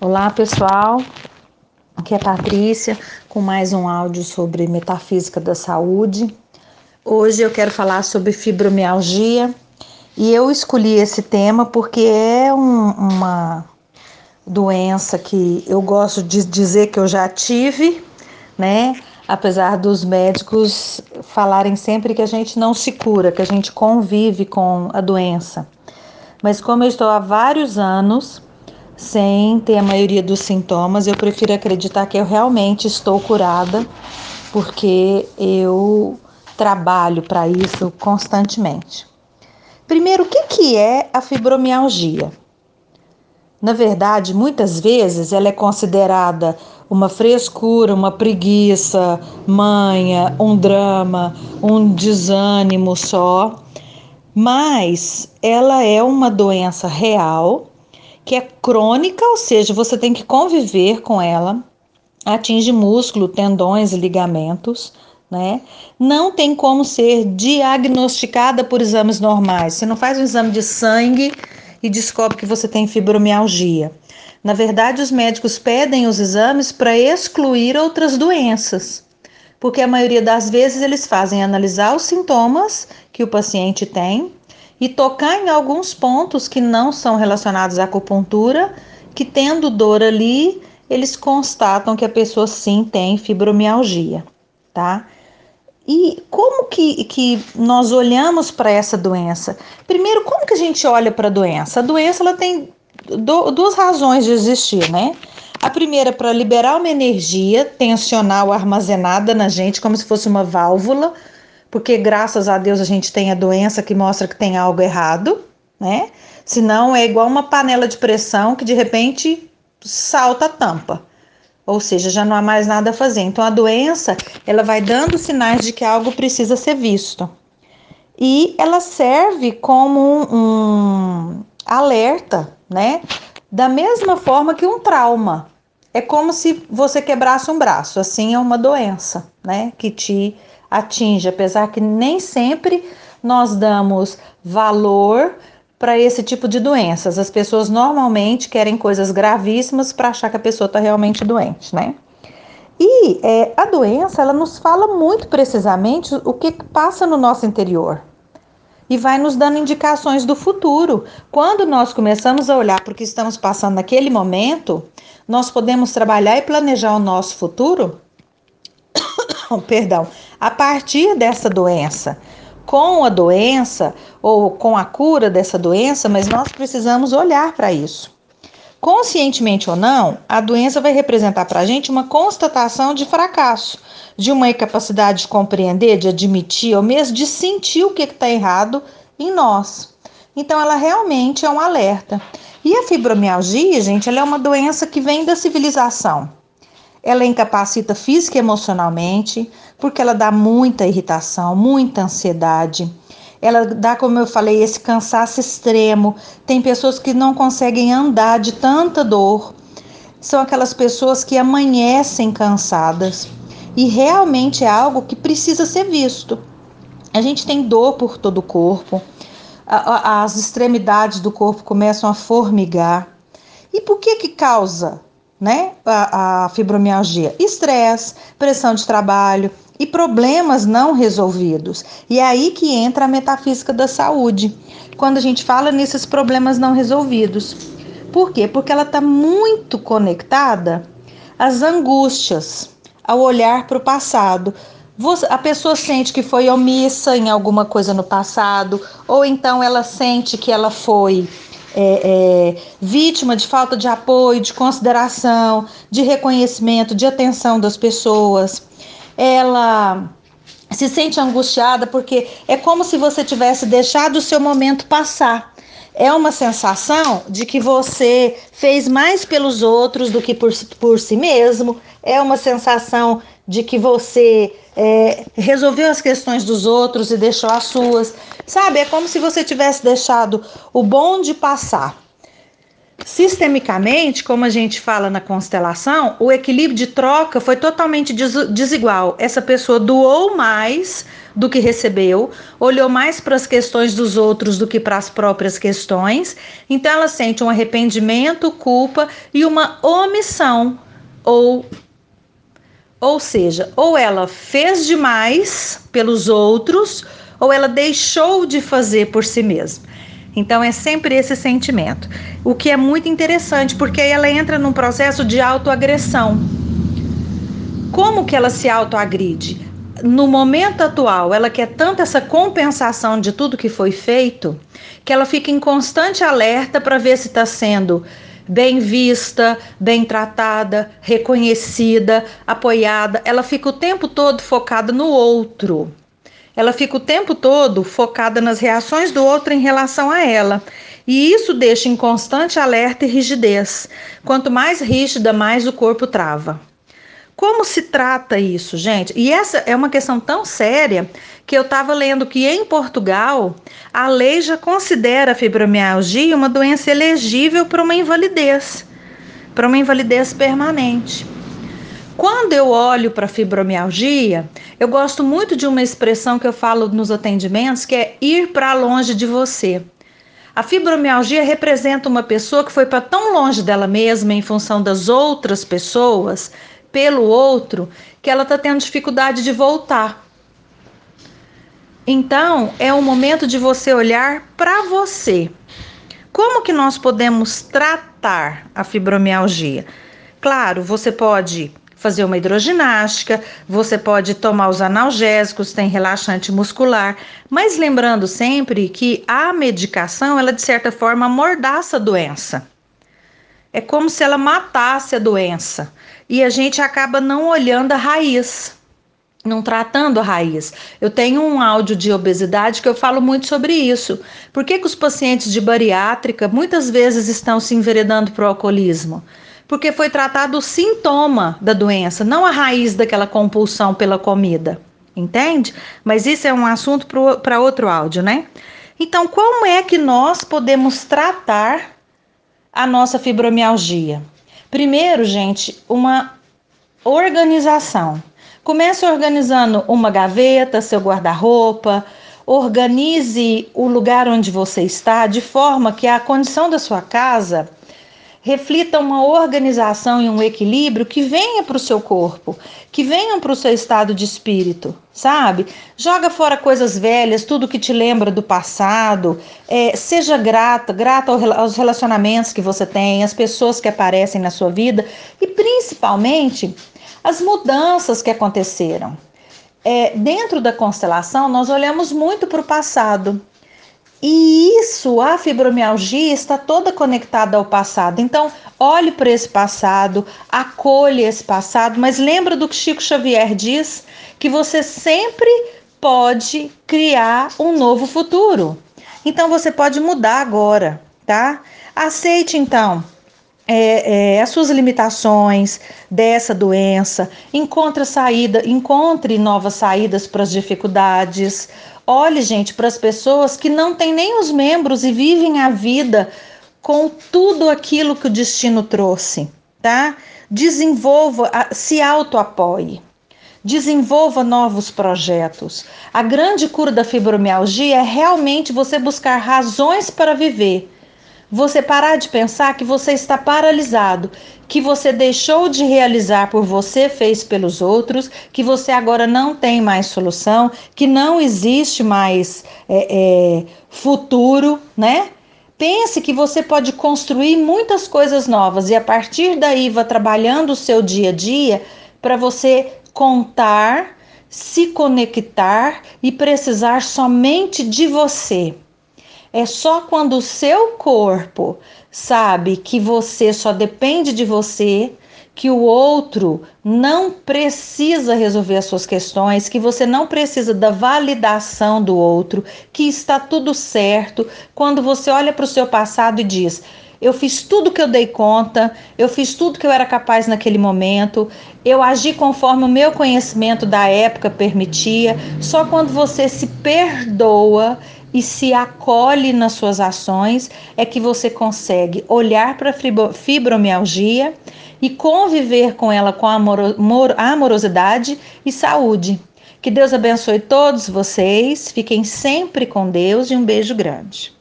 Olá pessoal, aqui é Patrícia com mais um áudio sobre metafísica da saúde. Hoje eu quero falar sobre fibromialgia e eu escolhi esse tema porque é um, uma doença que eu gosto de dizer que eu já tive, né? Apesar dos médicos falarem sempre que a gente não se cura, que a gente convive com a doença. Mas como eu estou há vários anos sem ter a maioria dos sintomas, eu prefiro acreditar que eu realmente estou curada, porque eu trabalho para isso constantemente. Primeiro, o que, que é a fibromialgia? Na verdade, muitas vezes ela é considerada uma frescura, uma preguiça, manha, um drama, um desânimo só, mas ela é uma doença real que é crônica, ou seja, você tem que conviver com ela, atinge músculo, tendões e ligamentos, né? Não tem como ser diagnosticada por exames normais. Você não faz um exame de sangue e descobre que você tem fibromialgia. Na verdade, os médicos pedem os exames para excluir outras doenças, porque a maioria das vezes eles fazem analisar os sintomas que o paciente tem e tocar em alguns pontos que não são relacionados à acupuntura, que tendo dor ali, eles constatam que a pessoa sim tem fibromialgia, tá? E como que, que nós olhamos para essa doença? Primeiro, como que a gente olha para a doença? A doença ela tem do, duas razões de existir, né? A primeira para liberar uma energia tensional armazenada na gente, como se fosse uma válvula, porque graças a Deus a gente tem a doença que mostra que tem algo errado, né? Senão é igual uma panela de pressão que de repente salta a tampa. Ou seja, já não há mais nada a fazer. Então a doença, ela vai dando sinais de que algo precisa ser visto. E ela serve como um, um alerta, né? Da mesma forma que um trauma. É como se você quebrasse um braço, assim é uma doença, né? Que te atinge, apesar que nem sempre nós damos valor para esse tipo de doenças. As pessoas normalmente querem coisas gravíssimas para achar que a pessoa está realmente doente, né? E é, a doença, ela nos fala muito precisamente o que passa no nosso interior e vai nos dando indicações do futuro. Quando nós começamos a olhar para o que estamos passando naquele momento, nós podemos trabalhar e planejar o nosso futuro perdão, a partir dessa doença. Com a doença ou com a cura dessa doença, mas nós precisamos olhar para isso. Conscientemente ou não, a doença vai representar para a gente uma constatação de fracasso, de uma incapacidade de compreender, de admitir, ou mesmo de sentir o que está errado em nós. Então, ela realmente é um alerta. E a fibromialgia, gente, ela é uma doença que vem da civilização. Ela incapacita física e emocionalmente, porque ela dá muita irritação, muita ansiedade. Ela dá, como eu falei, esse cansaço extremo. Tem pessoas que não conseguem andar de tanta dor. São aquelas pessoas que amanhecem cansadas. E realmente é algo que precisa ser visto. A gente tem dor por todo o corpo, as extremidades do corpo começam a formigar. E por que que causa né? A, a fibromialgia, estresse, pressão de trabalho e problemas não resolvidos. E é aí que entra a metafísica da saúde, quando a gente fala nesses problemas não resolvidos. Por quê? Porque ela está muito conectada às angústias, ao olhar para o passado. A pessoa sente que foi omissa em alguma coisa no passado, ou então ela sente que ela foi é, é, vítima de falta de apoio, de consideração, de reconhecimento, de atenção das pessoas. Ela se sente angustiada porque é como se você tivesse deixado o seu momento passar. É uma sensação de que você fez mais pelos outros do que por, por si mesmo. É uma sensação de que você é, resolveu as questões dos outros e deixou as suas. Sabe, é como se você tivesse deixado o bonde passar. Sistemicamente, como a gente fala na constelação, o equilíbrio de troca foi totalmente desigual. Essa pessoa doou mais do que recebeu, olhou mais para as questões dos outros do que para as próprias questões. Então ela sente um arrependimento, culpa e uma omissão ou ou seja, ou ela fez demais pelos outros, ou ela deixou de fazer por si mesma. Então é sempre esse sentimento. O que é muito interessante, porque ela entra num processo de autoagressão. Como que ela se autoagride? No momento atual, ela quer tanto essa compensação de tudo que foi feito, que ela fica em constante alerta para ver se está sendo bem vista, bem tratada, reconhecida, apoiada. Ela fica o tempo todo focada no outro. Ela fica o tempo todo focada nas reações do outro em relação a ela. E isso deixa em constante alerta e rigidez. Quanto mais rígida, mais o corpo trava. Como se trata isso, gente? E essa é uma questão tão séria que eu estava lendo que em Portugal a lei já considera a fibromialgia uma doença elegível para uma invalidez, para uma invalidez permanente. Quando eu olho para a fibromialgia, eu gosto muito de uma expressão que eu falo nos atendimentos, que é ir para longe de você. A fibromialgia representa uma pessoa que foi para tão longe dela mesma em função das outras pessoas pelo outro que ela está tendo dificuldade de voltar. Então, é o momento de você olhar para você. Como que nós podemos tratar a fibromialgia? Claro, você pode fazer uma hidroginástica, você pode tomar os analgésicos, tem relaxante muscular, mas lembrando sempre que a medicação, ela de certa forma amordaça a doença. É como se ela matasse a doença e a gente acaba não olhando a raiz, não tratando a raiz. Eu tenho um áudio de obesidade que eu falo muito sobre isso. Por que, que os pacientes de bariátrica muitas vezes estão se enveredando para o alcoolismo? Porque foi tratado o sintoma da doença, não a raiz daquela compulsão pela comida. Entende? Mas isso é um assunto para outro áudio, né? Então, como é que nós podemos tratar a nossa fibromialgia? Primeiro, gente, uma organização. Comece organizando uma gaveta, seu guarda-roupa, organize o lugar onde você está de forma que a condição da sua casa reflita uma organização e um equilíbrio que venha para o seu corpo, que venham para o seu estado de espírito, sabe? Joga fora coisas velhas, tudo que te lembra do passado. É, seja grata, grata aos relacionamentos que você tem, às pessoas que aparecem na sua vida e principalmente as mudanças que aconteceram. É, dentro da constelação, nós olhamos muito para o passado. E isso, a fibromialgia está toda conectada ao passado. Então, olhe para esse passado, acolha esse passado, mas lembra do que Chico Xavier diz, que você sempre pode criar um novo futuro. Então, você pode mudar agora, tá? Aceite então é, é, as suas limitações dessa doença, encontre saída, encontre novas saídas para as dificuldades. Olhe, gente, para as pessoas que não têm nem os membros e vivem a vida com tudo aquilo que o destino trouxe, tá? Desenvolva, se auto-apoie. Desenvolva novos projetos. A grande cura da fibromialgia é realmente você buscar razões para viver. Você parar de pensar que você está paralisado, que você deixou de realizar por você, fez pelos outros, que você agora não tem mais solução, que não existe mais é, é, futuro, né? Pense que você pode construir muitas coisas novas e a partir daí vá trabalhando o seu dia a dia para você contar, se conectar e precisar somente de você. É só quando o seu corpo sabe que você só depende de você, que o outro não precisa resolver as suas questões, que você não precisa da validação do outro, que está tudo certo. Quando você olha para o seu passado e diz: eu fiz tudo que eu dei conta, eu fiz tudo que eu era capaz naquele momento, eu agi conforme o meu conhecimento da época permitia. Só quando você se perdoa e se acolhe nas suas ações é que você consegue olhar para a fibromialgia e conviver com ela com amorosidade e saúde. Que Deus abençoe todos vocês, fiquem sempre com Deus e um beijo grande.